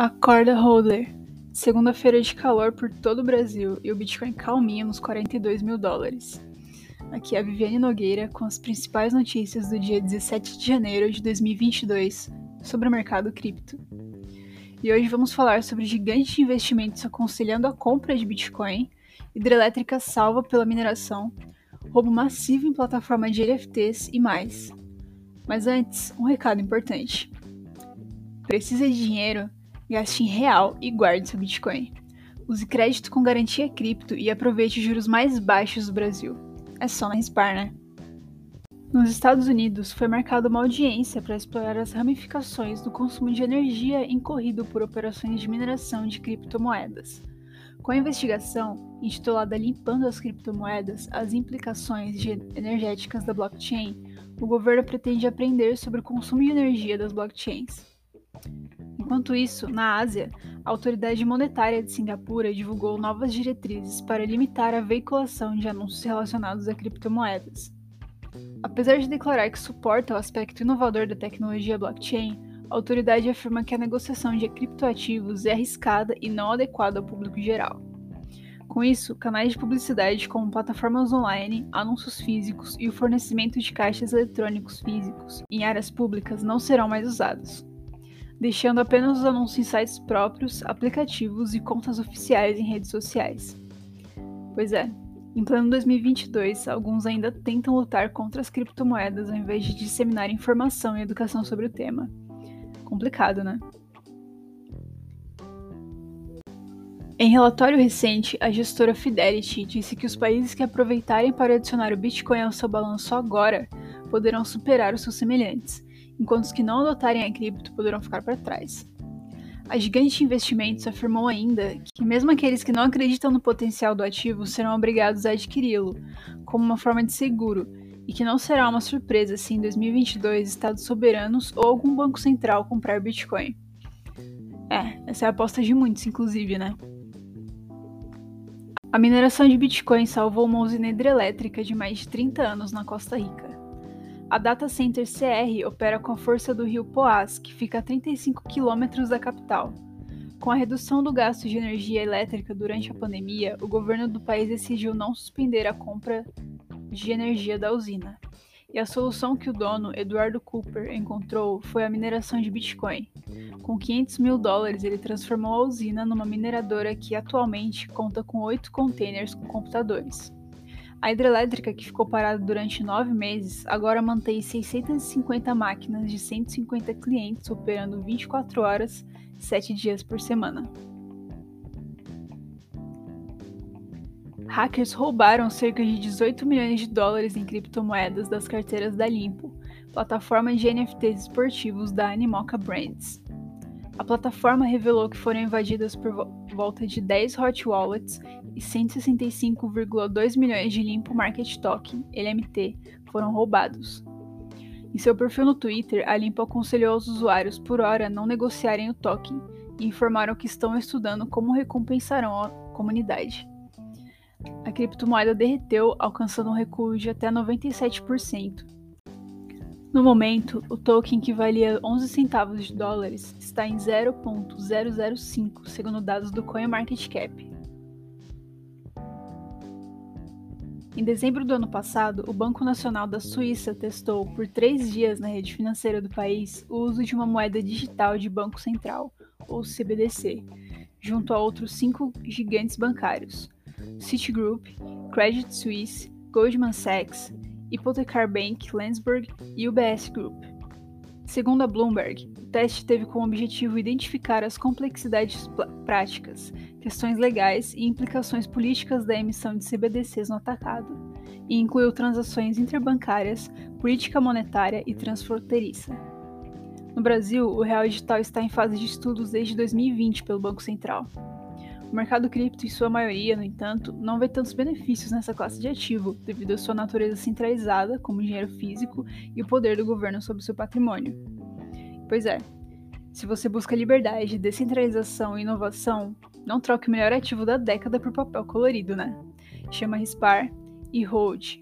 Acorda holder. Segunda-feira de calor por todo o Brasil e o Bitcoin calminho nos 42 mil dólares. Aqui é a Viviane Nogueira com as principais notícias do dia 17 de janeiro de 2022 sobre o mercado cripto. E hoje vamos falar sobre gigantes de investimentos aconselhando a compra de Bitcoin, hidrelétrica salva pela mineração, roubo massivo em plataforma de NFTs e mais. Mas antes, um recado importante. Precisa de dinheiro? Gaste em real e guarde seu Bitcoin. Use crédito com garantia cripto e aproveite os juros mais baixos do Brasil. É só na Rispar, né? Nos Estados Unidos, foi marcada uma audiência para explorar as ramificações do consumo de energia incorrido por operações de mineração de criptomoedas. Com a investigação, intitulada Limpando as Criptomoedas: As Implicações Energéticas da Blockchain, o governo pretende aprender sobre o consumo de energia das blockchains. Enquanto isso, na Ásia, a autoridade monetária de Singapura divulgou novas diretrizes para limitar a veiculação de anúncios relacionados a criptomoedas. Apesar de declarar que suporta o aspecto inovador da tecnologia blockchain, a autoridade afirma que a negociação de criptoativos é arriscada e não adequada ao público geral. Com isso, canais de publicidade como plataformas online, anúncios físicos e o fornecimento de caixas eletrônicos físicos em áreas públicas não serão mais usados deixando apenas os anúncios em sites próprios, aplicativos e contas oficiais em redes sociais. Pois é, em plano 2022, alguns ainda tentam lutar contra as criptomoedas ao invés de disseminar informação e educação sobre o tema. Complicado, né? Em relatório recente, a gestora Fidelity disse que os países que aproveitarem para adicionar o Bitcoin ao seu balanço agora poderão superar os seus semelhantes, enquanto os que não adotarem a cripto poderão ficar para trás. A gigante investimentos afirmou ainda que mesmo aqueles que não acreditam no potencial do ativo serão obrigados a adquiri-lo como uma forma de seguro e que não será uma surpresa se em 2022 estados soberanos ou algum banco central comprar Bitcoin. É, essa é a aposta de muitos, inclusive, né? A mineração de Bitcoin salvou uma usina hidrelétrica de mais de 30 anos na Costa Rica. A Data Center CR opera com a força do rio Poás, que fica a 35 quilômetros da capital. Com a redução do gasto de energia elétrica durante a pandemia, o governo do país decidiu não suspender a compra de energia da usina. E a solução que o dono, Eduardo Cooper, encontrou foi a mineração de Bitcoin. Com 500 mil dólares, ele transformou a usina numa mineradora que atualmente conta com oito containers com computadores. A hidrelétrica, que ficou parada durante nove meses, agora mantém 650 máquinas de 150 clientes operando 24 horas, 7 dias por semana. Hackers roubaram cerca de 18 milhões de dólares em criptomoedas das carteiras da Limpo, plataforma de NFTs esportivos da Animoca Brands. A plataforma revelou que foram invadidas por volta de 10 hot wallets e 165,2 milhões de limpo market token, LMT, foram roubados. Em seu perfil no Twitter, a Limpo aconselhou aos usuários por hora não negociarem o token e informaram que estão estudando como recompensarão a comunidade. A criptomoeda derreteu, alcançando um recuo de até 97%. No momento, o token que valia 11 centavos de dólares está em 0.005, segundo dados do CoinMarketCap. Em dezembro do ano passado, o Banco Nacional da Suíça testou por três dias na rede financeira do país o uso de uma moeda digital de Banco Central, ou CBDC, junto a outros cinco gigantes bancários: Citigroup, Credit Suisse, Goldman Sachs, Hypothecar Bank, Landsberg e UBS Group. Segundo a Bloomberg, o teste teve como objetivo identificar as complexidades práticas, questões legais e implicações políticas da emissão de CBDCs no atacado, e incluiu transações interbancárias, política monetária e transfronteiriça. No Brasil, o real digital está em fase de estudos desde 2020 pelo Banco Central. O mercado cripto, em sua maioria, no entanto, não vê tantos benefícios nessa classe de ativo, devido à sua natureza centralizada, como dinheiro físico, e o poder do governo sobre seu patrimônio. Pois é, se você busca liberdade, descentralização e inovação, não troque o melhor ativo da década por papel colorido, né? Chama Rispar e Hold.